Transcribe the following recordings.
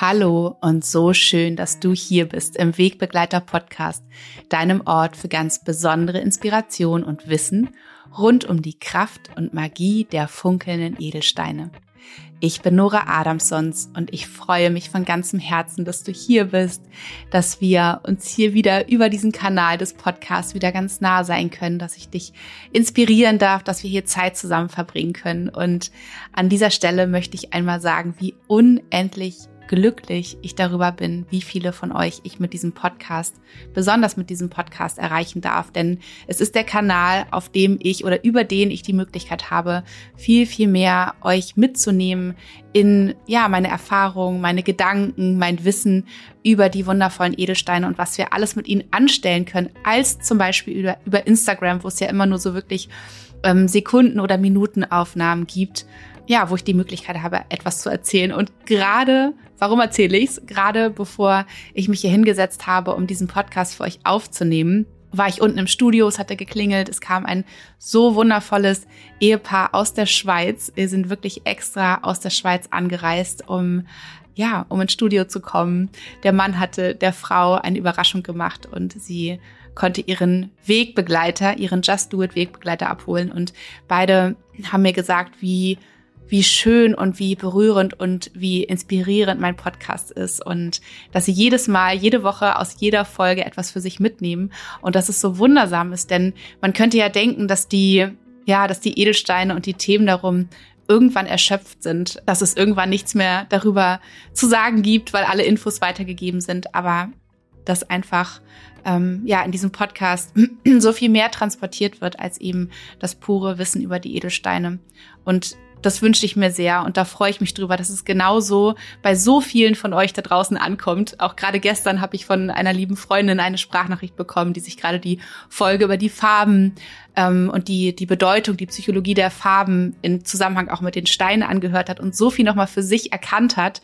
Hallo und so schön, dass du hier bist im Wegbegleiter Podcast, deinem Ort für ganz besondere Inspiration und Wissen rund um die Kraft und Magie der funkelnden Edelsteine. Ich bin Nora Adamsons und ich freue mich von ganzem Herzen, dass du hier bist, dass wir uns hier wieder über diesen Kanal des Podcasts wieder ganz nah sein können, dass ich dich inspirieren darf, dass wir hier Zeit zusammen verbringen können. Und an dieser Stelle möchte ich einmal sagen, wie unendlich glücklich ich darüber bin, wie viele von euch ich mit diesem Podcast, besonders mit diesem Podcast erreichen darf. Denn es ist der Kanal, auf dem ich oder über den ich die Möglichkeit habe, viel, viel mehr euch mitzunehmen in, ja, meine Erfahrungen, meine Gedanken, mein Wissen über die wundervollen Edelsteine und was wir alles mit ihnen anstellen können, als zum Beispiel über, über Instagram, wo es ja immer nur so wirklich ähm, Sekunden- oder Minutenaufnahmen gibt ja, wo ich die Möglichkeit habe, etwas zu erzählen. Und gerade, warum erzähle ich es? Gerade bevor ich mich hier hingesetzt habe, um diesen Podcast für euch aufzunehmen, war ich unten im Studio, es hatte geklingelt, es kam ein so wundervolles Ehepaar aus der Schweiz. Wir sind wirklich extra aus der Schweiz angereist, um ja, um ins Studio zu kommen. Der Mann hatte der Frau eine Überraschung gemacht und sie konnte ihren Wegbegleiter, ihren Just Do It Wegbegleiter abholen und beide haben mir gesagt, wie wie schön und wie berührend und wie inspirierend mein Podcast ist und dass sie jedes Mal, jede Woche aus jeder Folge etwas für sich mitnehmen und dass es so wundersam ist, denn man könnte ja denken, dass die, ja, dass die Edelsteine und die Themen darum irgendwann erschöpft sind, dass es irgendwann nichts mehr darüber zu sagen gibt, weil alle Infos weitergegeben sind, aber dass einfach ähm, ja in diesem Podcast so viel mehr transportiert wird als eben das pure Wissen über die Edelsteine. Und das wünsche ich mir sehr und da freue ich mich drüber, dass es genauso bei so vielen von euch da draußen ankommt. Auch gerade gestern habe ich von einer lieben Freundin eine Sprachnachricht bekommen, die sich gerade die Folge über die Farben ähm, und die, die Bedeutung, die Psychologie der Farben in Zusammenhang auch mit den Steinen angehört hat und so viel nochmal für sich erkannt hat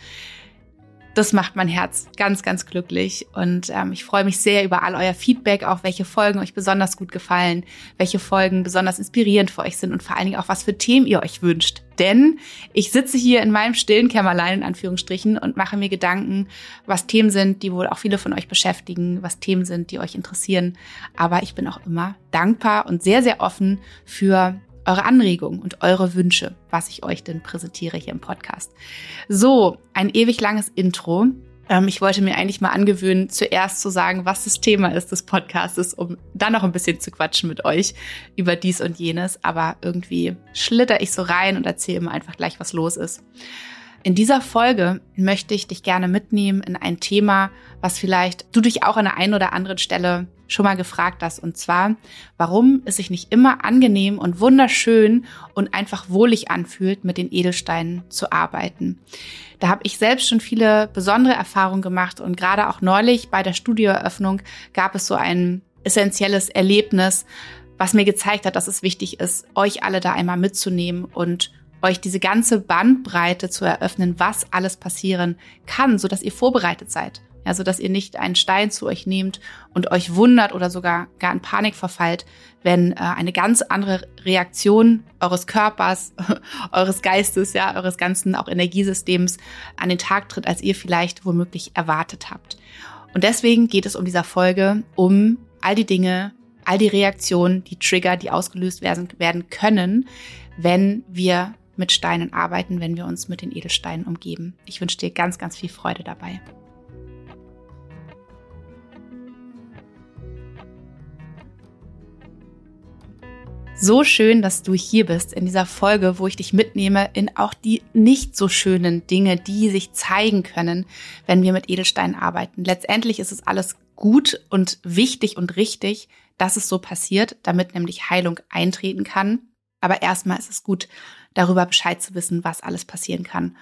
das macht mein Herz ganz, ganz glücklich. Und ähm, ich freue mich sehr über all euer Feedback, auch welche Folgen euch besonders gut gefallen, welche Folgen besonders inspirierend für euch sind und vor allen Dingen auch, was für Themen ihr euch wünscht. Denn ich sitze hier in meinem stillen Kämmerlein in Anführungsstrichen und mache mir Gedanken, was Themen sind, die wohl auch viele von euch beschäftigen, was Themen sind, die euch interessieren. Aber ich bin auch immer dankbar und sehr, sehr offen für eure Anregungen und eure Wünsche, was ich euch denn präsentiere hier im Podcast. So, ein ewig langes Intro. Ähm, ich wollte mir eigentlich mal angewöhnen, zuerst zu sagen, was das Thema ist des Podcasts, um dann noch ein bisschen zu quatschen mit euch über dies und jenes. Aber irgendwie schlitter ich so rein und erzähle immer einfach gleich, was los ist. In dieser Folge möchte ich dich gerne mitnehmen in ein Thema, was vielleicht du dich auch an der einen oder anderen Stelle schon mal gefragt hast. Und zwar, warum es sich nicht immer angenehm und wunderschön und einfach wohlig anfühlt, mit den Edelsteinen zu arbeiten. Da habe ich selbst schon viele besondere Erfahrungen gemacht und gerade auch neulich bei der Studioeröffnung gab es so ein essentielles Erlebnis, was mir gezeigt hat, dass es wichtig ist, euch alle da einmal mitzunehmen und euch diese ganze Bandbreite zu eröffnen, was alles passieren kann, so dass ihr vorbereitet seid. Ja, so dass ihr nicht einen Stein zu euch nehmt und euch wundert oder sogar gar in Panik verfallt, wenn äh, eine ganz andere Reaktion eures Körpers, eures Geistes, ja, eures ganzen auch Energiesystems an den Tag tritt, als ihr vielleicht womöglich erwartet habt. Und deswegen geht es um dieser Folge um all die Dinge, all die Reaktionen, die Trigger, die ausgelöst werden, werden können, wenn wir mit Steinen arbeiten, wenn wir uns mit den Edelsteinen umgeben. Ich wünsche dir ganz, ganz viel Freude dabei. So schön, dass du hier bist in dieser Folge, wo ich dich mitnehme in auch die nicht so schönen Dinge, die sich zeigen können, wenn wir mit Edelsteinen arbeiten. Letztendlich ist es alles gut und wichtig und richtig, dass es so passiert, damit nämlich Heilung eintreten kann. Aber erstmal ist es gut, darüber Bescheid zu wissen, was alles passieren kann.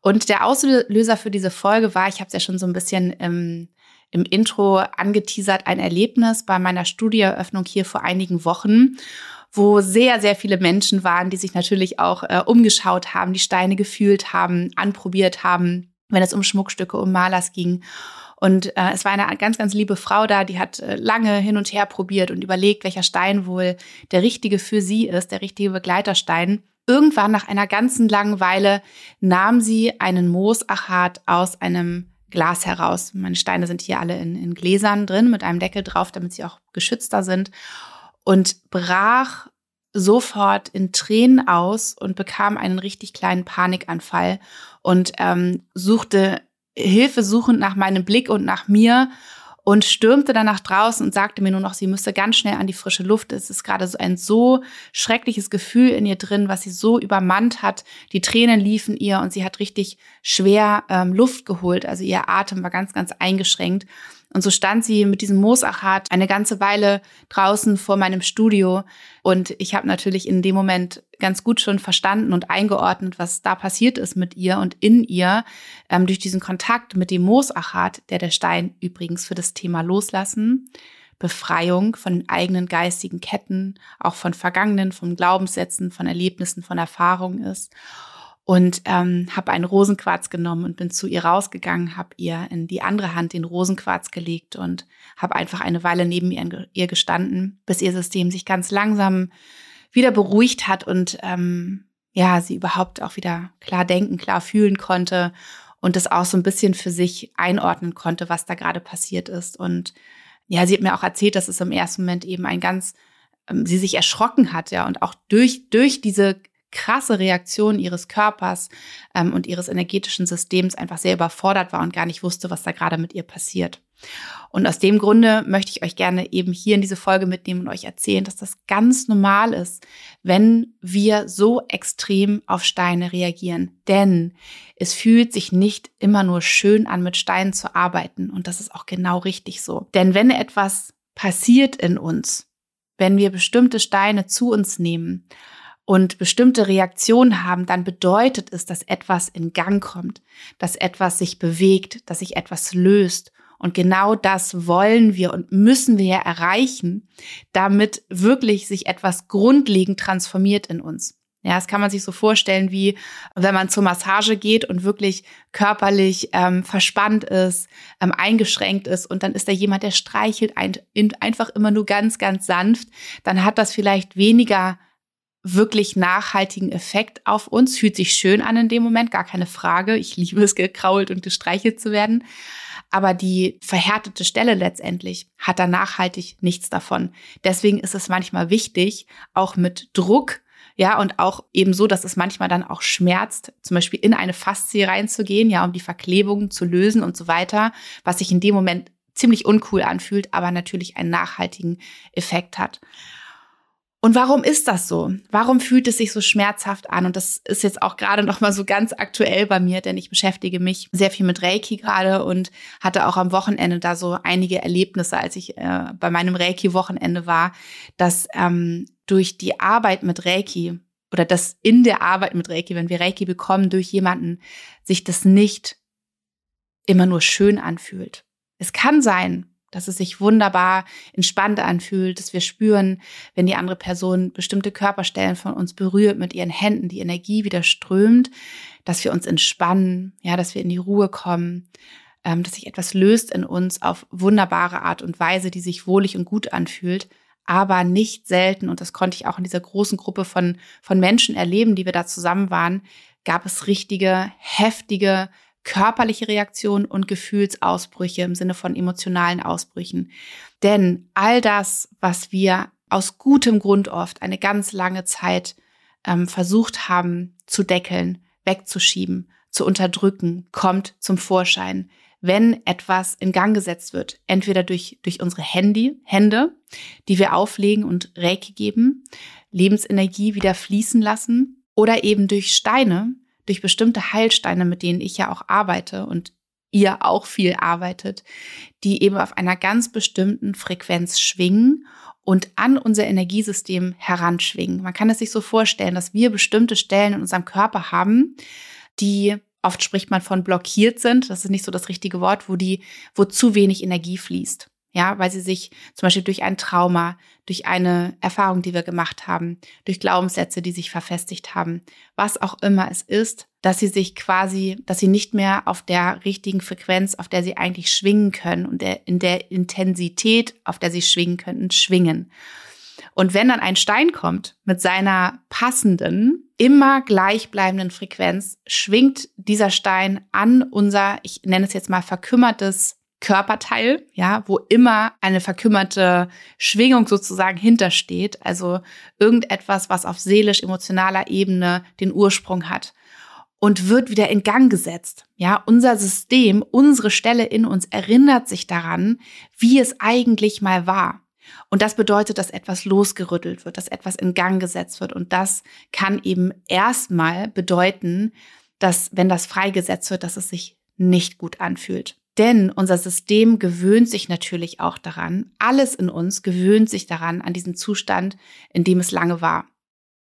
Und der Auslöser für diese Folge war, ich habe es ja schon so ein bisschen im, im Intro angeteasert, ein Erlebnis bei meiner Studieeröffnung hier vor einigen Wochen wo sehr, sehr viele Menschen waren, die sich natürlich auch äh, umgeschaut haben, die Steine gefühlt haben, anprobiert haben, wenn es um Schmuckstücke, um Malers ging. Und äh, es war eine ganz, ganz liebe Frau da, die hat äh, lange hin und her probiert und überlegt, welcher Stein wohl der richtige für sie ist, der richtige Begleiterstein. irgendwann nach einer ganzen langen Weile nahm sie einen Moosachat aus einem Glas heraus. Meine Steine sind hier alle in, in Gläsern drin mit einem Deckel drauf, damit sie auch geschützter sind. Und brach sofort in Tränen aus und bekam einen richtig kleinen Panikanfall und ähm, suchte Hilfe suchend nach meinem Blick und nach mir und stürmte dann nach draußen und sagte mir nur noch, sie müsste ganz schnell an die frische Luft. Es ist gerade so ein so schreckliches Gefühl in ihr drin, was sie so übermannt hat. Die Tränen liefen ihr und sie hat richtig schwer ähm, Luft geholt. Also ihr Atem war ganz, ganz eingeschränkt. Und so stand sie mit diesem Moosachat eine ganze Weile draußen vor meinem Studio. Und ich habe natürlich in dem Moment ganz gut schon verstanden und eingeordnet, was da passiert ist mit ihr und in ihr ähm, durch diesen Kontakt mit dem Moosachat, der der Stein übrigens für das Thema Loslassen, Befreiung von eigenen geistigen Ketten, auch von Vergangenen, von Glaubenssätzen, von Erlebnissen, von Erfahrungen ist und ähm, habe einen Rosenquarz genommen und bin zu ihr rausgegangen, habe ihr in die andere Hand den Rosenquarz gelegt und habe einfach eine Weile neben ihr, ihr, gestanden, bis ihr System sich ganz langsam wieder beruhigt hat und ähm, ja, sie überhaupt auch wieder klar denken, klar fühlen konnte und das auch so ein bisschen für sich einordnen konnte, was da gerade passiert ist. Und ja, sie hat mir auch erzählt, dass es im ersten Moment eben ein ganz, ähm, sie sich erschrocken hat, ja, und auch durch, durch diese krasse Reaktion ihres Körpers ähm, und ihres energetischen Systems einfach sehr überfordert war und gar nicht wusste, was da gerade mit ihr passiert. Und aus dem Grunde möchte ich euch gerne eben hier in diese Folge mitnehmen und euch erzählen, dass das ganz normal ist, wenn wir so extrem auf Steine reagieren. Denn es fühlt sich nicht immer nur schön an, mit Steinen zu arbeiten. Und das ist auch genau richtig so. Denn wenn etwas passiert in uns, wenn wir bestimmte Steine zu uns nehmen, und bestimmte Reaktionen haben, dann bedeutet es, dass etwas in Gang kommt, dass etwas sich bewegt, dass sich etwas löst. Und genau das wollen wir und müssen wir ja erreichen, damit wirklich sich etwas grundlegend transformiert in uns. Ja, das kann man sich so vorstellen, wie wenn man zur Massage geht und wirklich körperlich ähm, verspannt ist, ähm, eingeschränkt ist und dann ist da jemand, der streichelt ein, einfach immer nur ganz, ganz sanft, dann hat das vielleicht weniger wirklich nachhaltigen Effekt auf uns. Fühlt sich schön an in dem Moment, gar keine Frage. Ich liebe es, gekrault und gestreichelt zu werden. Aber die verhärtete Stelle letztendlich hat da nachhaltig nichts davon. Deswegen ist es manchmal wichtig, auch mit Druck, ja, und auch eben so, dass es manchmal dann auch schmerzt, zum Beispiel in eine Faszie reinzugehen, ja, um die Verklebungen zu lösen und so weiter, was sich in dem Moment ziemlich uncool anfühlt, aber natürlich einen nachhaltigen Effekt hat. Und warum ist das so? Warum fühlt es sich so schmerzhaft an? Und das ist jetzt auch gerade noch mal so ganz aktuell bei mir, denn ich beschäftige mich sehr viel mit Reiki gerade und hatte auch am Wochenende da so einige Erlebnisse, als ich äh, bei meinem Reiki-Wochenende war, dass ähm, durch die Arbeit mit Reiki oder das in der Arbeit mit Reiki, wenn wir Reiki bekommen durch jemanden, sich das nicht immer nur schön anfühlt. Es kann sein, dass es sich wunderbar entspannt anfühlt, dass wir spüren, wenn die andere Person bestimmte Körperstellen von uns berührt mit ihren Händen, die Energie wieder strömt, dass wir uns entspannen, ja, dass wir in die Ruhe kommen, ähm, dass sich etwas löst in uns auf wunderbare Art und Weise, die sich wohlig und gut anfühlt. Aber nicht selten, und das konnte ich auch in dieser großen Gruppe von, von Menschen erleben, die wir da zusammen waren, gab es richtige, heftige körperliche Reaktionen und Gefühlsausbrüche im Sinne von emotionalen Ausbrüchen. Denn all das, was wir aus gutem Grund oft eine ganz lange Zeit ähm, versucht haben zu deckeln, wegzuschieben, zu unterdrücken, kommt zum Vorschein, wenn etwas in Gang gesetzt wird. Entweder durch, durch unsere Handy, Hände, die wir auflegen und Reiki geben, Lebensenergie wieder fließen lassen oder eben durch Steine, durch bestimmte Heilsteine, mit denen ich ja auch arbeite und ihr auch viel arbeitet, die eben auf einer ganz bestimmten Frequenz schwingen und an unser Energiesystem heranschwingen. Man kann es sich so vorstellen, dass wir bestimmte Stellen in unserem Körper haben, die oft spricht man von blockiert sind. Das ist nicht so das richtige Wort, wo die, wo zu wenig Energie fließt. Ja, weil sie sich zum Beispiel durch ein Trauma, durch eine Erfahrung, die wir gemacht haben, durch Glaubenssätze, die sich verfestigt haben, was auch immer es ist, dass sie sich quasi, dass sie nicht mehr auf der richtigen Frequenz, auf der sie eigentlich schwingen können und der, in der Intensität, auf der sie schwingen könnten, schwingen. Und wenn dann ein Stein kommt mit seiner passenden immer gleichbleibenden Frequenz schwingt dieser Stein an unser, ich nenne es jetzt mal verkümmertes Körperteil, ja, wo immer eine verkümmerte Schwingung sozusagen hintersteht, also irgendetwas, was auf seelisch-emotionaler Ebene den Ursprung hat und wird wieder in Gang gesetzt. Ja, unser System, unsere Stelle in uns erinnert sich daran, wie es eigentlich mal war. Und das bedeutet, dass etwas losgerüttelt wird, dass etwas in Gang gesetzt wird. Und das kann eben erstmal bedeuten, dass wenn das freigesetzt wird, dass es sich nicht gut anfühlt. Denn unser System gewöhnt sich natürlich auch daran, alles in uns gewöhnt sich daran, an diesen Zustand, in dem es lange war.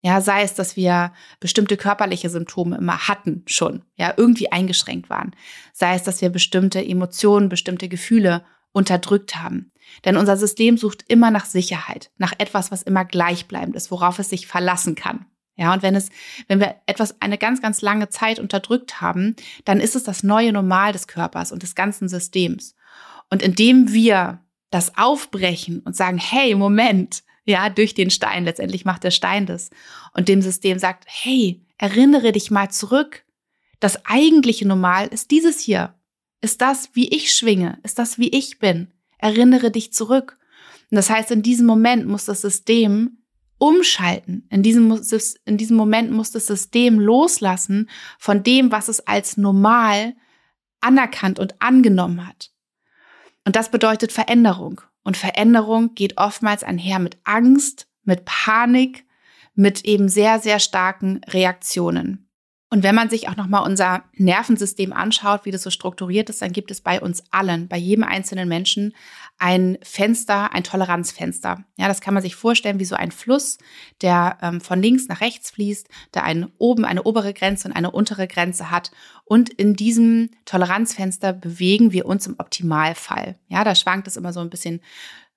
Ja, sei es, dass wir bestimmte körperliche Symptome immer hatten schon, ja, irgendwie eingeschränkt waren. Sei es, dass wir bestimmte Emotionen, bestimmte Gefühle unterdrückt haben. Denn unser System sucht immer nach Sicherheit, nach etwas, was immer gleichbleibend ist, worauf es sich verlassen kann. Ja, und wenn es, wenn wir etwas eine ganz, ganz lange Zeit unterdrückt haben, dann ist es das neue Normal des Körpers und des ganzen Systems. Und indem wir das aufbrechen und sagen, hey, Moment, ja, durch den Stein, letztendlich macht der Stein das, und dem System sagt, hey, erinnere dich mal zurück. Das eigentliche Normal ist dieses hier. Ist das, wie ich schwinge? Ist das, wie ich bin? Erinnere dich zurück. Und das heißt, in diesem Moment muss das System umschalten. In diesem, in diesem Moment muss das System loslassen von dem, was es als normal anerkannt und angenommen hat. Und das bedeutet Veränderung. Und Veränderung geht oftmals einher mit Angst, mit Panik, mit eben sehr, sehr starken Reaktionen. Und wenn man sich auch nochmal unser Nervensystem anschaut, wie das so strukturiert ist, dann gibt es bei uns allen, bei jedem einzelnen Menschen ein Fenster, ein Toleranzfenster. Ja, das kann man sich vorstellen wie so ein Fluss, der ähm, von links nach rechts fließt, der einen oben eine obere Grenze und eine untere Grenze hat. Und in diesem Toleranzfenster bewegen wir uns im Optimalfall. Ja, da schwankt es immer so ein bisschen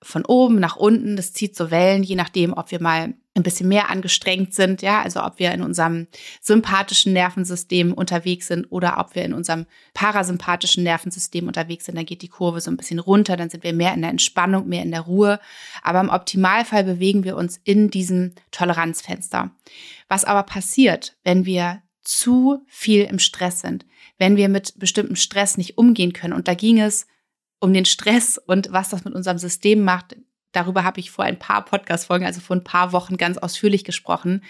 von oben nach unten. Das zieht so Wellen, je nachdem, ob wir mal ein bisschen mehr angestrengt sind, ja, also ob wir in unserem sympathischen Nervensystem unterwegs sind oder ob wir in unserem parasympathischen Nervensystem unterwegs sind, dann geht die Kurve so ein bisschen runter, dann sind wir mehr in der Entspannung, mehr in der Ruhe. Aber im Optimalfall bewegen wir uns in diesem Toleranzfenster. Was aber passiert, wenn wir zu viel im Stress sind, wenn wir mit bestimmtem Stress nicht umgehen können, und da ging es um den Stress und was das mit unserem System macht, darüber habe ich vor ein paar Podcast-Folgen, also vor ein paar Wochen ganz ausführlich gesprochen.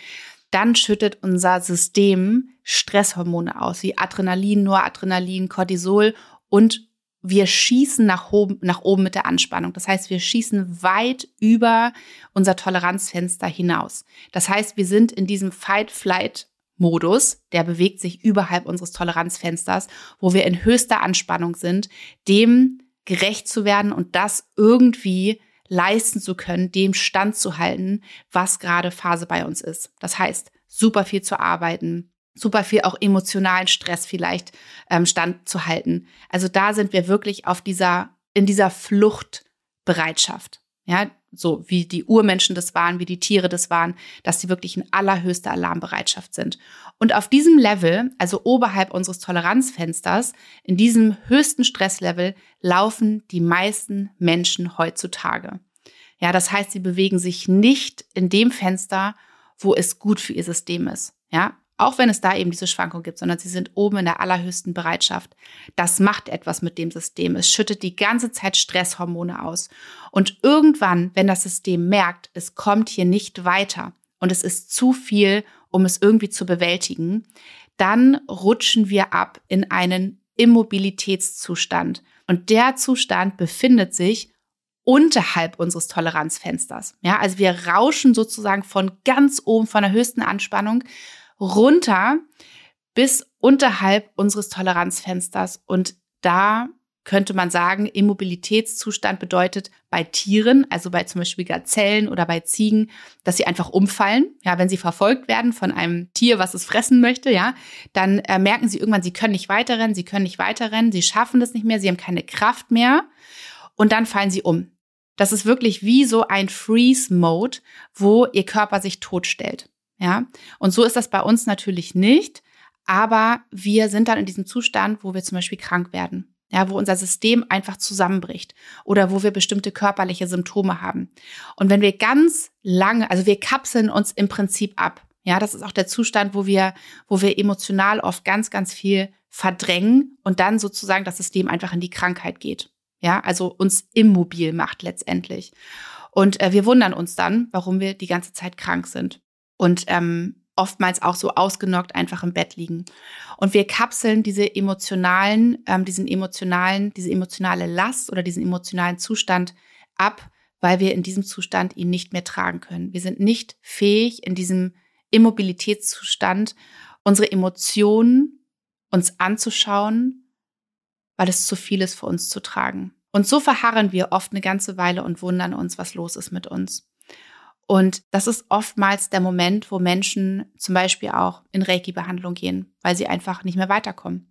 Dann schüttet unser System Stresshormone aus, wie Adrenalin, Noradrenalin, Cortisol und wir schießen nach oben, nach oben mit der Anspannung. Das heißt, wir schießen weit über unser Toleranzfenster hinaus. Das heißt, wir sind in diesem Fight-Flight-Modus, der bewegt sich überhalb unseres Toleranzfensters, wo wir in höchster Anspannung sind, dem gerecht zu werden und das irgendwie leisten zu können, dem Stand zu halten, was gerade Phase bei uns ist. Das heißt, super viel zu arbeiten, super viel auch emotionalen Stress vielleicht ähm, standzuhalten. Also da sind wir wirklich auf dieser, in dieser Fluchtbereitschaft. Ja, so wie die Urmenschen das waren, wie die Tiere das waren, dass sie wirklich in allerhöchster Alarmbereitschaft sind. Und auf diesem Level, also oberhalb unseres Toleranzfensters, in diesem höchsten Stresslevel, laufen die meisten Menschen heutzutage. Ja, das heißt, sie bewegen sich nicht in dem Fenster, wo es gut für ihr System ist. Ja, auch wenn es da eben diese Schwankung gibt, sondern sie sind oben in der allerhöchsten Bereitschaft. Das macht etwas mit dem System. Es schüttet die ganze Zeit Stresshormone aus. Und irgendwann, wenn das System merkt, es kommt hier nicht weiter und es ist zu viel, um es irgendwie zu bewältigen, dann rutschen wir ab in einen Immobilitätszustand. Und der Zustand befindet sich unterhalb unseres Toleranzfensters. Ja, also wir rauschen sozusagen von ganz oben, von der höchsten Anspannung runter bis unterhalb unseres Toleranzfensters. Und da könnte man sagen, Immobilitätszustand bedeutet bei Tieren, also bei zum Beispiel Gazellen oder bei Ziegen, dass sie einfach umfallen. Ja, wenn sie verfolgt werden von einem Tier, was es fressen möchte, ja, dann äh, merken sie irgendwann, sie können nicht weiterrennen, sie können nicht weiterrennen, sie schaffen das nicht mehr, sie haben keine Kraft mehr und dann fallen sie um. Das ist wirklich wie so ein Freeze-Mode, wo ihr Körper sich totstellt. Ja, und so ist das bei uns natürlich nicht. Aber wir sind dann in diesem Zustand, wo wir zum Beispiel krank werden. Ja, wo unser System einfach zusammenbricht oder wo wir bestimmte körperliche Symptome haben. Und wenn wir ganz lange, also wir kapseln uns im Prinzip ab. Ja, das ist auch der Zustand, wo wir, wo wir emotional oft ganz, ganz viel verdrängen und dann sozusagen das System einfach in die Krankheit geht. Ja, also uns immobil macht letztendlich. Und äh, wir wundern uns dann, warum wir die ganze Zeit krank sind. Und ähm, oftmals auch so ausgenockt einfach im Bett liegen. Und wir kapseln diese emotionalen, ähm, diesen emotionalen, diese emotionale Last oder diesen emotionalen Zustand ab, weil wir in diesem Zustand ihn nicht mehr tragen können. Wir sind nicht fähig, in diesem Immobilitätszustand unsere Emotionen uns anzuschauen, weil es zu viel ist für uns zu tragen. Und so verharren wir oft eine ganze Weile und wundern uns, was los ist mit uns. Und das ist oftmals der Moment, wo Menschen zum Beispiel auch in Reiki-Behandlung gehen, weil sie einfach nicht mehr weiterkommen.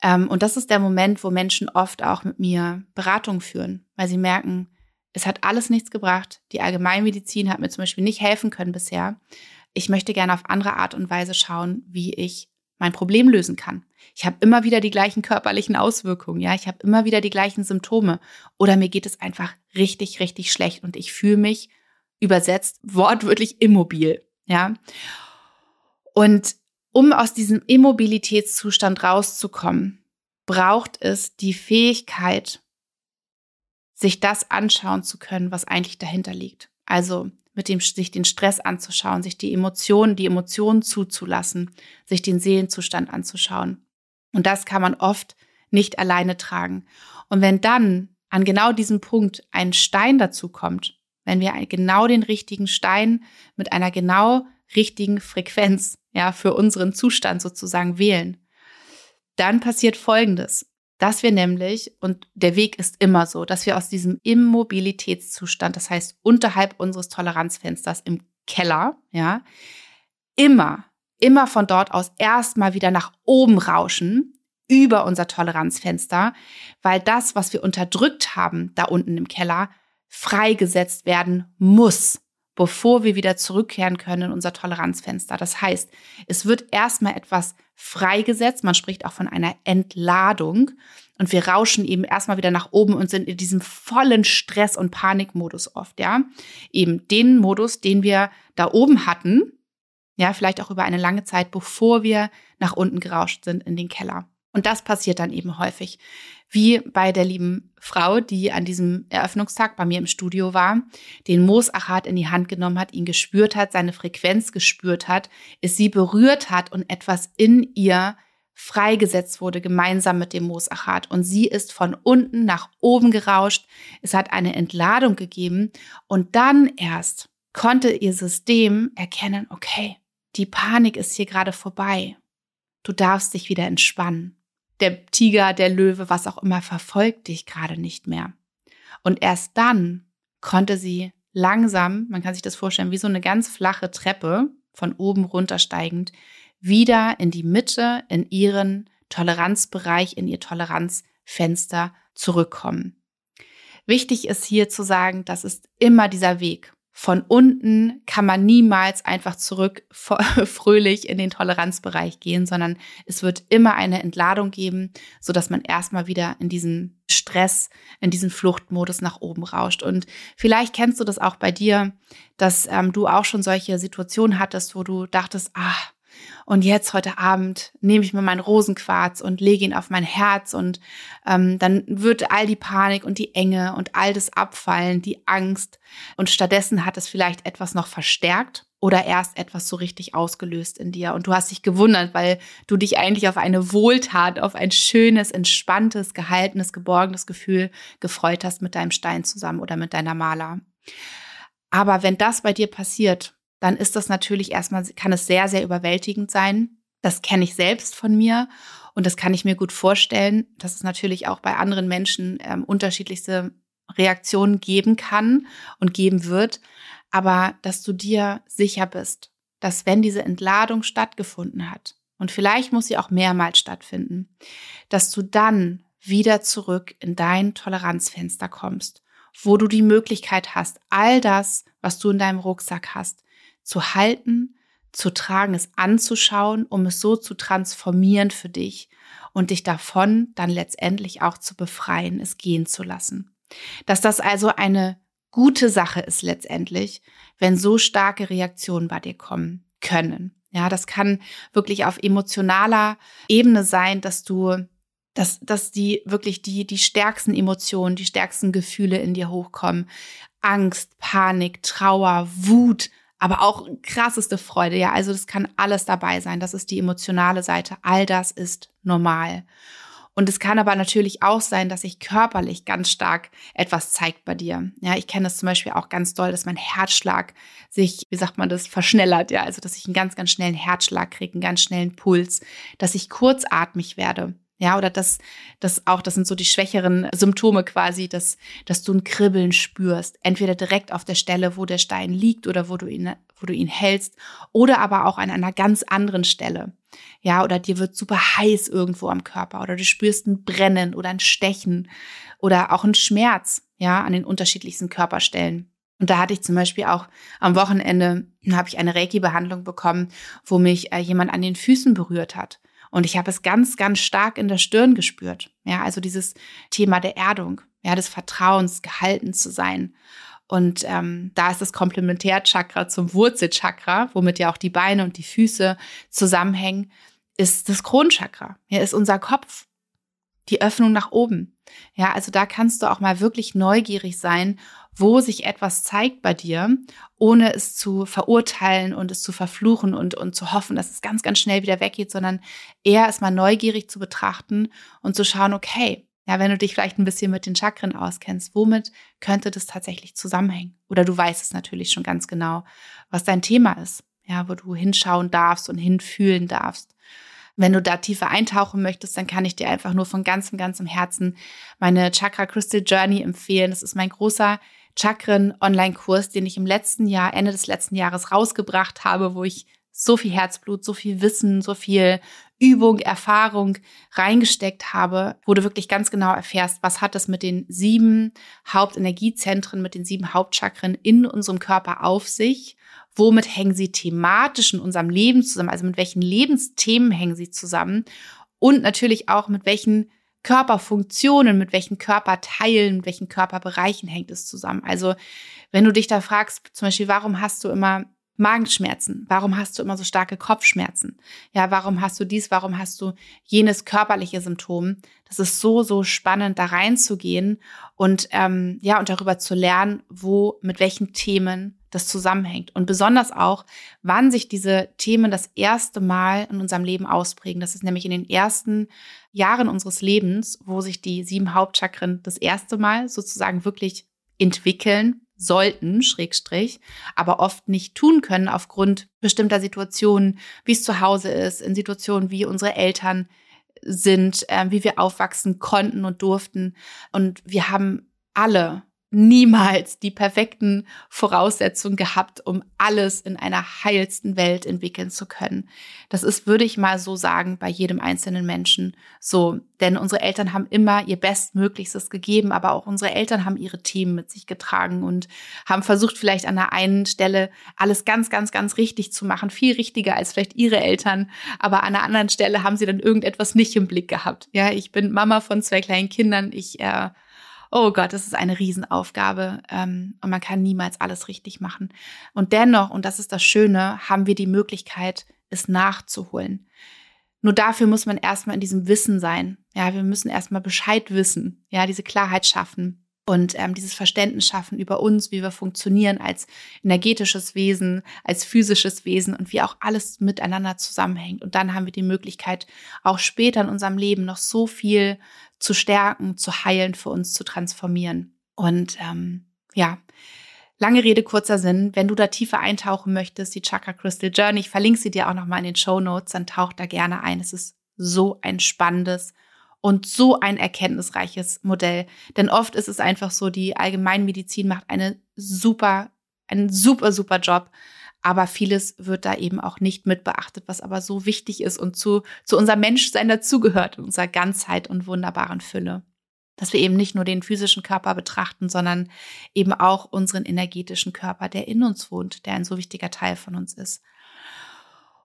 Ähm, und das ist der Moment, wo Menschen oft auch mit mir Beratung führen, weil sie merken, es hat alles nichts gebracht. Die Allgemeinmedizin hat mir zum Beispiel nicht helfen können bisher. Ich möchte gerne auf andere Art und Weise schauen, wie ich mein Problem lösen kann. Ich habe immer wieder die gleichen körperlichen Auswirkungen, ja, ich habe immer wieder die gleichen Symptome oder mir geht es einfach richtig, richtig schlecht und ich fühle mich übersetzt wortwörtlich immobil, ja. Und um aus diesem Immobilitätszustand rauszukommen, braucht es die Fähigkeit, sich das anschauen zu können, was eigentlich dahinter liegt. Also mit dem, sich den Stress anzuschauen, sich die Emotionen, die Emotionen zuzulassen, sich den Seelenzustand anzuschauen. Und das kann man oft nicht alleine tragen. Und wenn dann an genau diesem Punkt ein Stein dazu kommt, wenn wir genau den richtigen Stein mit einer genau richtigen Frequenz, ja, für unseren Zustand sozusagen wählen, dann passiert Folgendes dass wir nämlich, und der Weg ist immer so, dass wir aus diesem Immobilitätszustand, das heißt unterhalb unseres Toleranzfensters im Keller, ja, immer, immer von dort aus erstmal wieder nach oben rauschen, über unser Toleranzfenster, weil das, was wir unterdrückt haben, da unten im Keller, freigesetzt werden muss bevor wir wieder zurückkehren können in unser Toleranzfenster. Das heißt, es wird erstmal etwas freigesetzt. Man spricht auch von einer Entladung. Und wir rauschen eben erstmal wieder nach oben und sind in diesem vollen Stress- und Panikmodus oft, ja. Eben den Modus, den wir da oben hatten, ja, vielleicht auch über eine lange Zeit, bevor wir nach unten gerauscht sind in den Keller. Und das passiert dann eben häufig. Wie bei der lieben Frau, die an diesem Eröffnungstag bei mir im Studio war, den Moosachat in die Hand genommen hat, ihn gespürt hat, seine Frequenz gespürt hat, es sie berührt hat und etwas in ihr freigesetzt wurde, gemeinsam mit dem Moosachat. Und sie ist von unten nach oben gerauscht. Es hat eine Entladung gegeben. Und dann erst konnte ihr System erkennen, okay, die Panik ist hier gerade vorbei. Du darfst dich wieder entspannen der Tiger, der Löwe, was auch immer, verfolgt dich gerade nicht mehr. Und erst dann konnte sie langsam, man kann sich das vorstellen, wie so eine ganz flache Treppe von oben runtersteigend, wieder in die Mitte, in ihren Toleranzbereich, in ihr Toleranzfenster zurückkommen. Wichtig ist hier zu sagen, das ist immer dieser Weg von unten kann man niemals einfach zurück fröhlich in den Toleranzbereich gehen, sondern es wird immer eine Entladung geben, so dass man erstmal wieder in diesen Stress, in diesen Fluchtmodus nach oben rauscht. Und vielleicht kennst du das auch bei dir, dass ähm, du auch schon solche Situationen hattest, wo du dachtest, ah, und jetzt heute Abend nehme ich mir meinen Rosenquarz und lege ihn auf mein Herz und ähm, dann wird all die Panik und die Enge und all das abfallen, die Angst und stattdessen hat es vielleicht etwas noch verstärkt oder erst etwas so richtig ausgelöst in dir und du hast dich gewundert, weil du dich eigentlich auf eine Wohltat, auf ein schönes, entspanntes, gehaltenes, geborgenes Gefühl gefreut hast mit deinem Stein zusammen oder mit deiner Maler. Aber wenn das bei dir passiert, dann ist das natürlich erstmal, kann es sehr, sehr überwältigend sein. Das kenne ich selbst von mir und das kann ich mir gut vorstellen, dass es natürlich auch bei anderen Menschen ähm, unterschiedlichste Reaktionen geben kann und geben wird. Aber dass du dir sicher bist, dass wenn diese Entladung stattgefunden hat, und vielleicht muss sie auch mehrmals stattfinden, dass du dann wieder zurück in dein Toleranzfenster kommst, wo du die Möglichkeit hast, all das, was du in deinem Rucksack hast, zu halten, zu tragen, es anzuschauen, um es so zu transformieren für dich und dich davon dann letztendlich auch zu befreien, es gehen zu lassen. Dass das also eine gute Sache ist letztendlich, wenn so starke Reaktionen bei dir kommen. können. Ja, das kann wirklich auf emotionaler Ebene sein, dass du dass, dass die wirklich die, die stärksten Emotionen, die stärksten Gefühle in dir hochkommen. Angst, Panik, Trauer, Wut, aber auch krasseste Freude. Ja, also das kann alles dabei sein. Das ist die emotionale Seite. All das ist normal. Und es kann aber natürlich auch sein, dass sich körperlich ganz stark etwas zeigt bei dir. Ja, ich kenne das zum Beispiel auch ganz doll, dass mein Herzschlag sich, wie sagt man das, verschnellert. Ja, also dass ich einen ganz, ganz schnellen Herzschlag kriege, einen ganz schnellen Puls, dass ich kurzatmig werde. Ja, oder das, das auch, das sind so die schwächeren Symptome quasi, dass, dass du ein Kribbeln spürst. Entweder direkt auf der Stelle, wo der Stein liegt oder wo du ihn, wo du ihn hältst, oder aber auch an einer ganz anderen Stelle. Ja, oder dir wird super heiß irgendwo am Körper oder du spürst ein Brennen oder ein Stechen oder auch ein Schmerz, ja, an den unterschiedlichsten Körperstellen. Und da hatte ich zum Beispiel auch am Wochenende, habe ich eine Reiki-Behandlung bekommen, wo mich äh, jemand an den Füßen berührt hat. Und ich habe es ganz, ganz stark in der Stirn gespürt. Ja, also dieses Thema der Erdung, ja, des Vertrauens, gehalten zu sein. Und ähm, da ist das Komplementärchakra zum Wurzelchakra, womit ja auch die Beine und die Füße zusammenhängen, ist das Kronchakra. Ja, ist unser Kopf. Die Öffnung nach oben. Ja, also da kannst du auch mal wirklich neugierig sein wo sich etwas zeigt bei dir, ohne es zu verurteilen und es zu verfluchen und, und zu hoffen, dass es ganz, ganz schnell wieder weggeht, sondern eher es mal neugierig zu betrachten und zu schauen, okay, ja, wenn du dich vielleicht ein bisschen mit den Chakren auskennst, womit könnte das tatsächlich zusammenhängen? Oder du weißt es natürlich schon ganz genau, was dein Thema ist, ja, wo du hinschauen darfst und hinfühlen darfst. Wenn du da tiefer eintauchen möchtest, dann kann ich dir einfach nur von ganzem, ganzem Herzen meine Chakra Crystal Journey empfehlen. Das ist mein großer Chakren-Online-Kurs, den ich im letzten Jahr, Ende des letzten Jahres rausgebracht habe, wo ich so viel Herzblut, so viel Wissen, so viel Übung, Erfahrung reingesteckt habe, wo du wirklich ganz genau erfährst, was hat es mit den sieben Hauptenergiezentren, mit den sieben Hauptchakren in unserem Körper auf sich, womit hängen sie thematisch in unserem Leben zusammen, also mit welchen Lebensthemen hängen sie zusammen? Und natürlich auch mit welchen Körperfunktionen, mit welchen Körperteilen, mit welchen Körperbereichen hängt es zusammen. Also wenn du dich da fragst, zum Beispiel, warum hast du immer Magenschmerzen? Warum hast du immer so starke Kopfschmerzen? Ja, warum hast du dies? Warum hast du jenes körperliche Symptom? Das ist so, so spannend, da reinzugehen und ähm, ja, und darüber zu lernen, wo, mit welchen Themen das zusammenhängt. Und besonders auch, wann sich diese Themen das erste Mal in unserem Leben ausprägen. Das ist nämlich in den ersten Jahren unseres Lebens, wo sich die sieben Hauptchakren das erste Mal sozusagen wirklich entwickeln sollten, Schrägstrich, aber oft nicht tun können aufgrund bestimmter Situationen, wie es zu Hause ist, in Situationen, wie unsere Eltern sind, äh, wie wir aufwachsen konnten und durften. Und wir haben alle niemals die perfekten Voraussetzungen gehabt, um alles in einer heilsten Welt entwickeln zu können. Das ist, würde ich mal so sagen, bei jedem einzelnen Menschen so. Denn unsere Eltern haben immer ihr Bestmöglichstes gegeben, aber auch unsere Eltern haben ihre Themen mit sich getragen und haben versucht, vielleicht an der einen Stelle alles ganz, ganz, ganz richtig zu machen. Viel richtiger als vielleicht ihre Eltern. Aber an der anderen Stelle haben sie dann irgendetwas nicht im Blick gehabt. Ja, ich bin Mama von zwei kleinen Kindern. Ich äh, oh Gott, das ist eine Riesenaufgabe ähm, und man kann niemals alles richtig machen. Und dennoch, und das ist das Schöne, haben wir die Möglichkeit, es nachzuholen. Nur dafür muss man erstmal in diesem Wissen sein. Ja, wir müssen erstmal Bescheid wissen, ja, diese Klarheit schaffen und ähm, dieses Verständnis schaffen über uns, wie wir funktionieren als energetisches Wesen, als physisches Wesen und wie auch alles miteinander zusammenhängt. Und dann haben wir die Möglichkeit, auch später in unserem Leben noch so viel zu stärken, zu heilen, für uns zu transformieren. Und ähm, ja, lange Rede, kurzer Sinn. Wenn du da tiefer eintauchen möchtest, die Chakra Crystal Journey, ich verlinke sie dir auch nochmal in den Show Notes, dann tauch da gerne ein. Es ist so ein spannendes und so ein erkenntnisreiches Modell. Denn oft ist es einfach so, die Allgemeinmedizin macht eine super, einen super, super Job. Aber vieles wird da eben auch nicht mit beachtet, was aber so wichtig ist und zu, zu unserem Menschsein dazugehört, in unserer Ganzheit und wunderbaren Fülle. Dass wir eben nicht nur den physischen Körper betrachten, sondern eben auch unseren energetischen Körper, der in uns wohnt, der ein so wichtiger Teil von uns ist.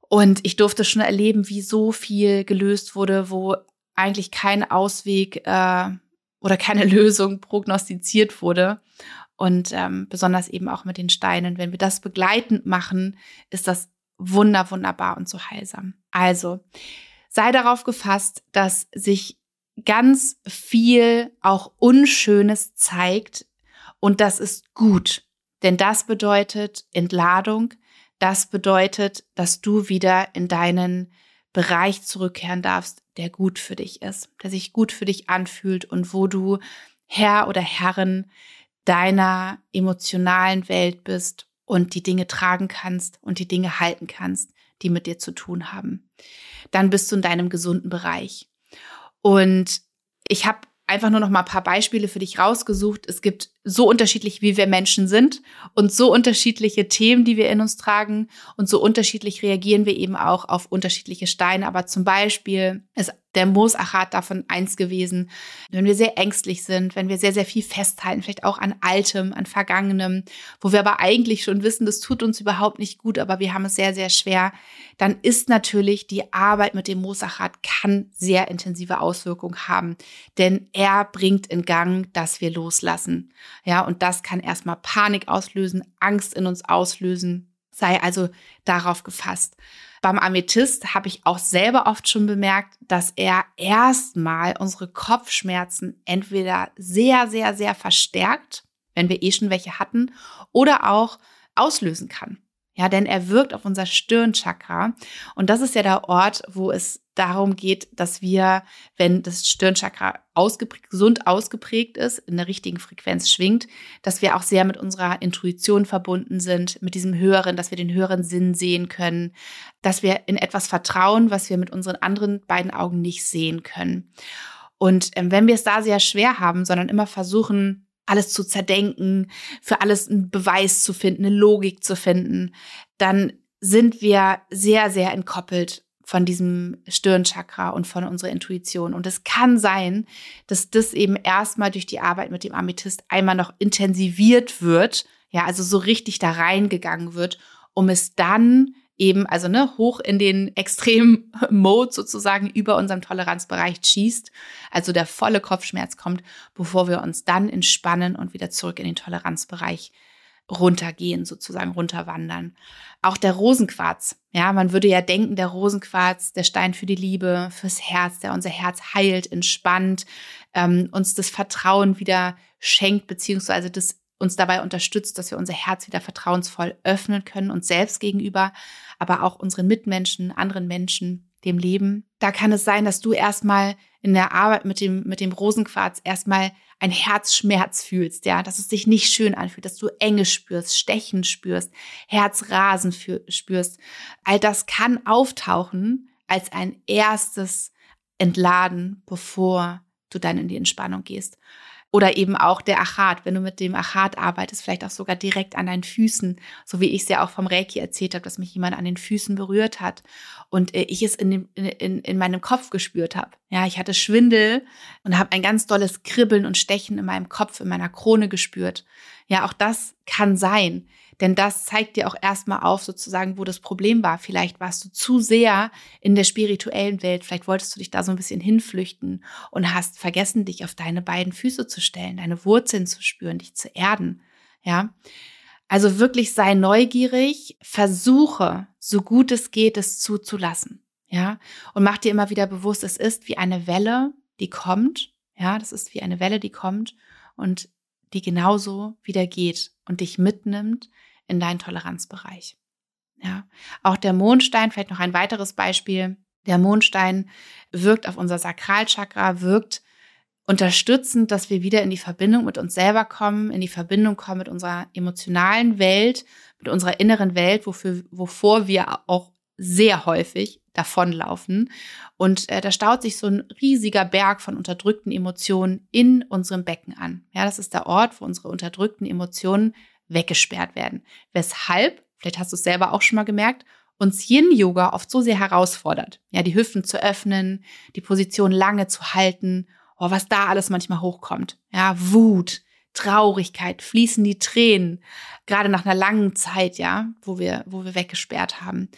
Und ich durfte schon erleben, wie so viel gelöst wurde, wo eigentlich kein Ausweg äh, oder keine Lösung prognostiziert wurde. Und ähm, besonders eben auch mit den Steinen. Wenn wir das begleitend machen, ist das wunder, wunderbar und so heilsam. Also, sei darauf gefasst, dass sich ganz viel auch Unschönes zeigt und das ist gut. Denn das bedeutet Entladung, das bedeutet, dass du wieder in deinen Bereich zurückkehren darfst, der gut für dich ist, der sich gut für dich anfühlt und wo du Herr oder Herrin deiner emotionalen Welt bist und die Dinge tragen kannst und die Dinge halten kannst, die mit dir zu tun haben. Dann bist du in deinem gesunden Bereich. Und ich habe einfach nur noch mal ein paar Beispiele für dich rausgesucht. Es gibt so unterschiedlich, wie wir Menschen sind und so unterschiedliche Themen, die wir in uns tragen und so unterschiedlich reagieren wir eben auch auf unterschiedliche Steine. Aber zum Beispiel ist der Moosachat davon eins gewesen, wenn wir sehr ängstlich sind, wenn wir sehr, sehr viel festhalten, vielleicht auch an Altem, an Vergangenem, wo wir aber eigentlich schon wissen, das tut uns überhaupt nicht gut, aber wir haben es sehr, sehr schwer, dann ist natürlich die Arbeit mit dem Moosachat kann sehr intensive Auswirkungen haben, denn er bringt in Gang, dass wir loslassen. Ja, und das kann erstmal Panik auslösen, Angst in uns auslösen. Sei also darauf gefasst. Beim Amethyst habe ich auch selber oft schon bemerkt, dass er erstmal unsere Kopfschmerzen entweder sehr, sehr, sehr verstärkt, wenn wir eh schon welche hatten, oder auch auslösen kann. Ja, denn er wirkt auf unser Stirnchakra. Und das ist ja der Ort, wo es darum geht, dass wir, wenn das Stirnchakra ausgeprägt, gesund ausgeprägt ist, in der richtigen Frequenz schwingt, dass wir auch sehr mit unserer Intuition verbunden sind, mit diesem höheren, dass wir den höheren Sinn sehen können, dass wir in etwas vertrauen, was wir mit unseren anderen beiden Augen nicht sehen können. Und ähm, wenn wir es da sehr schwer haben, sondern immer versuchen, alles zu zerdenken, für alles einen Beweis zu finden, eine Logik zu finden, dann sind wir sehr, sehr entkoppelt von diesem Stirnchakra und von unserer Intuition. Und es kann sein, dass das eben erstmal durch die Arbeit mit dem Amethyst einmal noch intensiviert wird, ja, also so richtig da reingegangen wird, um es dann eben, also ne, hoch in den extremen Mode sozusagen über unserem Toleranzbereich schießt, also der volle Kopfschmerz kommt, bevor wir uns dann entspannen und wieder zurück in den Toleranzbereich runtergehen, sozusagen runterwandern. Auch der Rosenquarz. Ja, man würde ja denken, der Rosenquarz, der Stein für die Liebe, fürs Herz, der unser Herz heilt, entspannt, ähm, uns das Vertrauen wieder schenkt, beziehungsweise das uns dabei unterstützt, dass wir unser Herz wieder vertrauensvoll öffnen können, uns selbst gegenüber, aber auch unseren Mitmenschen, anderen Menschen, dem Leben. Da kann es sein, dass du erstmal in der Arbeit mit dem, mit dem Rosenquarz erstmal ein Herzschmerz fühlst, ja, dass es sich nicht schön anfühlt, dass du Enge spürst, Stechen spürst, Herzrasen spürst. All das kann auftauchen als ein erstes Entladen, bevor du dann in die Entspannung gehst. Oder eben auch der Achat, wenn du mit dem Achat arbeitest, vielleicht auch sogar direkt an deinen Füßen, so wie ich es ja auch vom Reiki erzählt habe, dass mich jemand an den Füßen berührt hat und äh, ich es in, dem, in, in meinem Kopf gespürt habe. Ja, ich hatte Schwindel und habe ein ganz dolles Kribbeln und Stechen in meinem Kopf, in meiner Krone gespürt. Ja, auch das kann sein. Denn das zeigt dir auch erstmal auf, sozusagen, wo das Problem war. Vielleicht warst du zu sehr in der spirituellen Welt. Vielleicht wolltest du dich da so ein bisschen hinflüchten und hast vergessen, dich auf deine beiden Füße zu stellen, deine Wurzeln zu spüren, dich zu erden. Ja. Also wirklich sei neugierig, versuche, so gut es geht, es zuzulassen. Ja. Und mach dir immer wieder bewusst, es ist wie eine Welle, die kommt. Ja, das ist wie eine Welle, die kommt und die genauso wieder geht und dich mitnimmt in deinen Toleranzbereich. Ja, auch der Mondstein, vielleicht noch ein weiteres Beispiel. Der Mondstein wirkt auf unser Sakralchakra, wirkt unterstützend, dass wir wieder in die Verbindung mit uns selber kommen, in die Verbindung kommen mit unserer emotionalen Welt, mit unserer inneren Welt, wofür, wovor wir auch sehr häufig davonlaufen. Und äh, da staut sich so ein riesiger Berg von unterdrückten Emotionen in unserem Becken an. Ja, das ist der Ort, wo unsere unterdrückten Emotionen weggesperrt werden. Weshalb, vielleicht hast du es selber auch schon mal gemerkt, uns Yin-Yoga oft so sehr herausfordert. Ja, die Hüften zu öffnen, die Position lange zu halten. Oh, was da alles manchmal hochkommt. Ja, Wut, Traurigkeit, fließen die Tränen, gerade nach einer langen Zeit, ja, wo wir, wo wir weggesperrt haben.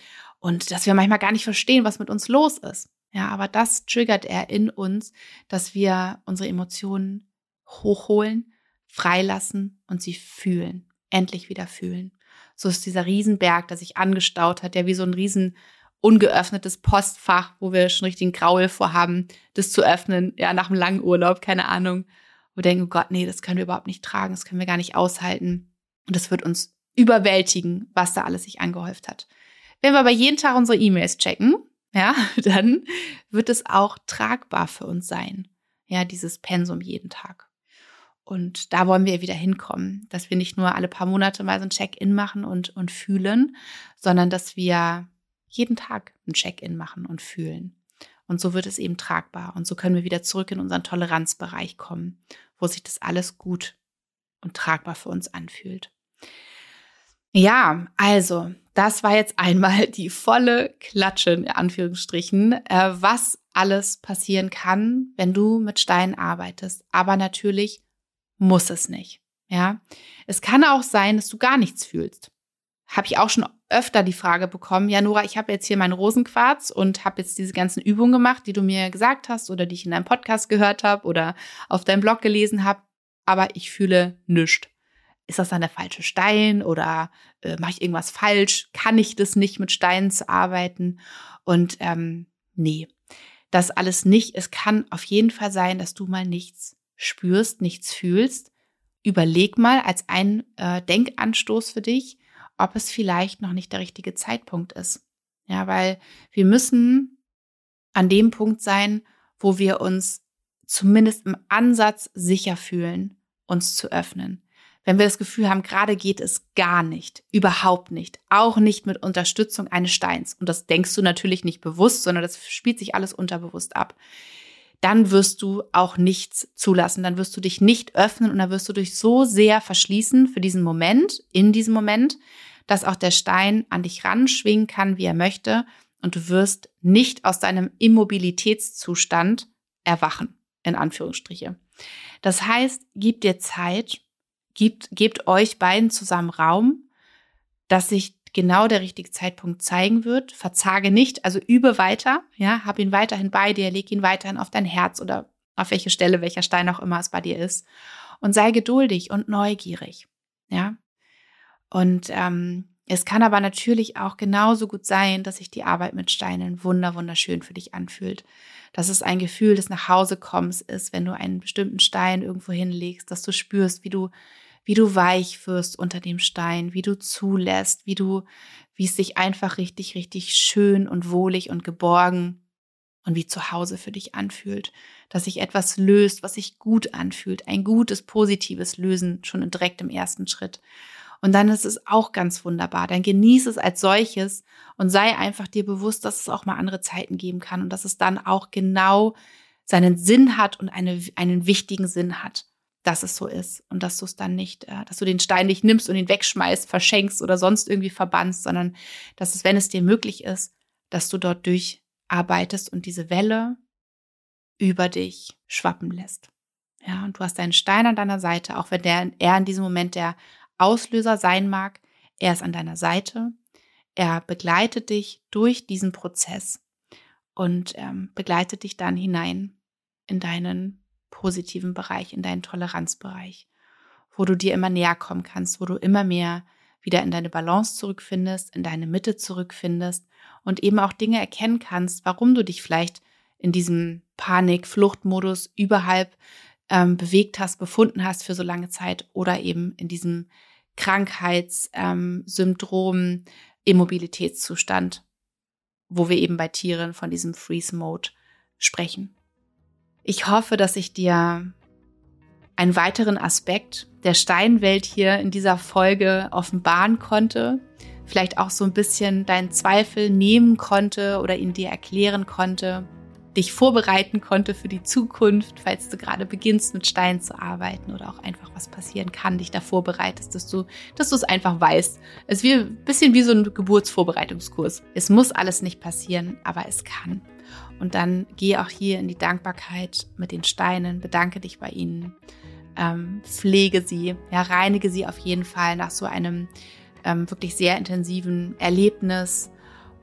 Und dass wir manchmal gar nicht verstehen, was mit uns los ist. Ja, aber das triggert er in uns, dass wir unsere Emotionen hochholen, freilassen und sie fühlen endlich wieder fühlen. So ist dieser Riesenberg, der sich angestaut hat, der wie so ein riesen ungeöffnetes Postfach, wo wir schon richtig Graul vorhaben, das zu öffnen, ja, nach einem langen Urlaub, keine Ahnung. Wo wir denken, oh Gott, nee, das können wir überhaupt nicht tragen, das können wir gar nicht aushalten. Und das wird uns überwältigen, was da alles sich angehäuft hat. Wenn wir aber jeden Tag unsere E-Mails checken, ja, dann wird es auch tragbar für uns sein. Ja, dieses Pensum jeden Tag. Und da wollen wir wieder hinkommen, dass wir nicht nur alle paar Monate mal so ein Check-in machen und, und fühlen, sondern dass wir jeden Tag ein Check-in machen und fühlen. Und so wird es eben tragbar. Und so können wir wieder zurück in unseren Toleranzbereich kommen, wo sich das alles gut und tragbar für uns anfühlt. Ja, also, das war jetzt einmal die volle Klatsche in Anführungsstrichen, äh, was alles passieren kann, wenn du mit Steinen arbeitest. Aber natürlich muss es nicht. Ja, es kann auch sein, dass du gar nichts fühlst. Habe ich auch schon öfter die Frage bekommen, ja Nora, ich habe jetzt hier meinen Rosenquarz und habe jetzt diese ganzen Übungen gemacht, die du mir gesagt hast oder die ich in deinem Podcast gehört habe oder auf deinem Blog gelesen habe, aber ich fühle nichts. Ist das dann der falsche Stein oder äh, mache ich irgendwas falsch? Kann ich das nicht mit Steinen zu arbeiten? Und ähm, nee, das alles nicht. Es kann auf jeden Fall sein, dass du mal nichts spürst, nichts fühlst. Überleg mal als ein äh, Denkanstoß für dich, ob es vielleicht noch nicht der richtige Zeitpunkt ist. Ja, weil wir müssen an dem Punkt sein, wo wir uns zumindest im Ansatz sicher fühlen, uns zu öffnen. Wenn wir das Gefühl haben, gerade geht es gar nicht, überhaupt nicht, auch nicht mit Unterstützung eines Steins, und das denkst du natürlich nicht bewusst, sondern das spielt sich alles unterbewusst ab, dann wirst du auch nichts zulassen, dann wirst du dich nicht öffnen und dann wirst du dich so sehr verschließen für diesen Moment, in diesem Moment, dass auch der Stein an dich ranschwingen kann, wie er möchte, und du wirst nicht aus deinem Immobilitätszustand erwachen, in Anführungsstriche. Das heißt, gib dir Zeit, Gebt, gebt euch beiden zusammen Raum, dass sich genau der richtige Zeitpunkt zeigen wird. Verzage nicht, also übe weiter, ja, hab ihn weiterhin bei dir, leg ihn weiterhin auf dein Herz oder auf welche Stelle, welcher Stein auch immer es bei dir ist. Und sei geduldig und neugierig, ja. Und ähm, es kann aber natürlich auch genauso gut sein, dass sich die Arbeit mit Steinen wunder wunderschön für dich anfühlt. Dass es ein Gefühl des Nachhausekommens ist, wenn du einen bestimmten Stein irgendwo hinlegst, dass du spürst, wie du wie du weich wirst unter dem Stein, wie du zulässt, wie du, wie es sich einfach richtig, richtig schön und wohlig und geborgen und wie zu Hause für dich anfühlt, dass sich etwas löst, was sich gut anfühlt, ein gutes, positives Lösen schon direkt im ersten Schritt. Und dann ist es auch ganz wunderbar. Dann genieße es als solches und sei einfach dir bewusst, dass es auch mal andere Zeiten geben kann und dass es dann auch genau seinen Sinn hat und eine, einen wichtigen Sinn hat dass es so ist und dass du es dann nicht, äh, dass du den Stein nicht nimmst und ihn wegschmeißt, verschenkst oder sonst irgendwie verbannst, sondern dass es, wenn es dir möglich ist, dass du dort durcharbeitest und diese Welle über dich schwappen lässt. Ja, und du hast deinen Stein an deiner Seite, auch wenn der, er in diesem Moment der Auslöser sein mag, er ist an deiner Seite, er begleitet dich durch diesen Prozess und ähm, begleitet dich dann hinein in deinen positiven Bereich, in deinen Toleranzbereich, wo du dir immer näher kommen kannst, wo du immer mehr wieder in deine Balance zurückfindest, in deine Mitte zurückfindest und eben auch Dinge erkennen kannst, warum du dich vielleicht in diesem Panik-Fluchtmodus überhalb ähm, bewegt hast, befunden hast für so lange Zeit oder eben in diesem Krankheitssyndrom, ähm, Immobilitätszustand, wo wir eben bei Tieren von diesem Freeze-Mode sprechen. Ich hoffe, dass ich dir einen weiteren Aspekt der Steinwelt hier in dieser Folge offenbaren konnte, vielleicht auch so ein bisschen deinen Zweifel nehmen konnte oder ihn dir erklären konnte, dich vorbereiten konnte für die Zukunft, falls du gerade beginnst mit Steinen zu arbeiten oder auch einfach was passieren kann, dich da vorbereitest, dass du, dass du es einfach weißt. Es ist wie ein bisschen wie so ein Geburtsvorbereitungskurs. Es muss alles nicht passieren, aber es kann. Und dann gehe auch hier in die Dankbarkeit mit den Steinen, bedanke dich bei ihnen, ähm, pflege sie, ja, reinige sie auf jeden Fall nach so einem ähm, wirklich sehr intensiven Erlebnis.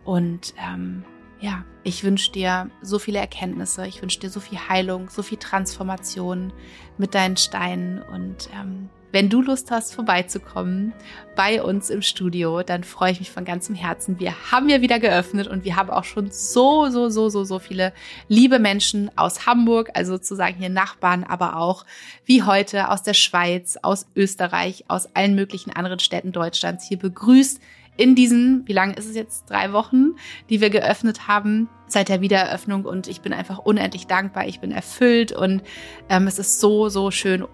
Und ähm, ja, ich wünsche dir so viele Erkenntnisse, ich wünsche dir so viel Heilung, so viel Transformation mit deinen Steinen und ähm, wenn du Lust hast, vorbeizukommen bei uns im Studio, dann freue ich mich von ganzem Herzen. Wir haben ja wieder geöffnet und wir haben auch schon so, so, so, so, so viele liebe Menschen aus Hamburg, also sozusagen hier Nachbarn, aber auch wie heute aus der Schweiz, aus Österreich, aus allen möglichen anderen Städten Deutschlands hier begrüßt in diesen, wie lange ist es jetzt, drei Wochen, die wir geöffnet haben seit der Wiedereröffnung. Und ich bin einfach unendlich dankbar, ich bin erfüllt und ähm, es ist so, so schön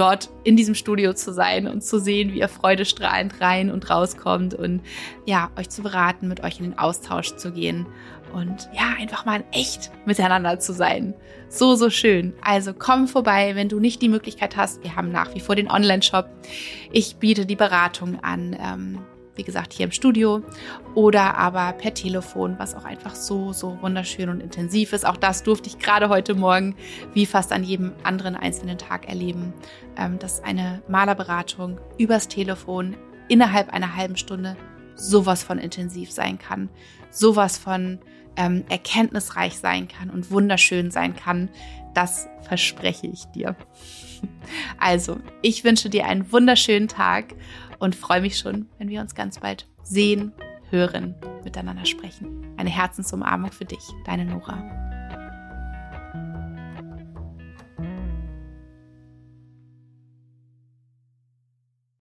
dort in diesem Studio zu sein und zu sehen, wie ihr freudestrahlend rein und rauskommt und ja, euch zu beraten, mit euch in den Austausch zu gehen und ja, einfach mal echt miteinander zu sein. So, so schön. Also komm vorbei, wenn du nicht die Möglichkeit hast. Wir haben nach wie vor den Online-Shop. Ich biete die Beratung an. Ähm, wie gesagt, hier im Studio oder aber per Telefon, was auch einfach so, so wunderschön und intensiv ist. Auch das durfte ich gerade heute Morgen, wie fast an jedem anderen einzelnen Tag erleben, ähm, dass eine Malerberatung übers Telefon innerhalb einer halben Stunde sowas von intensiv sein kann, sowas von ähm, erkenntnisreich sein kann und wunderschön sein kann. Das verspreche ich dir. Also, ich wünsche dir einen wunderschönen Tag und freue mich schon, wenn wir uns ganz bald sehen, hören, miteinander sprechen. Eine Herzensumarmung für dich, deine Nora.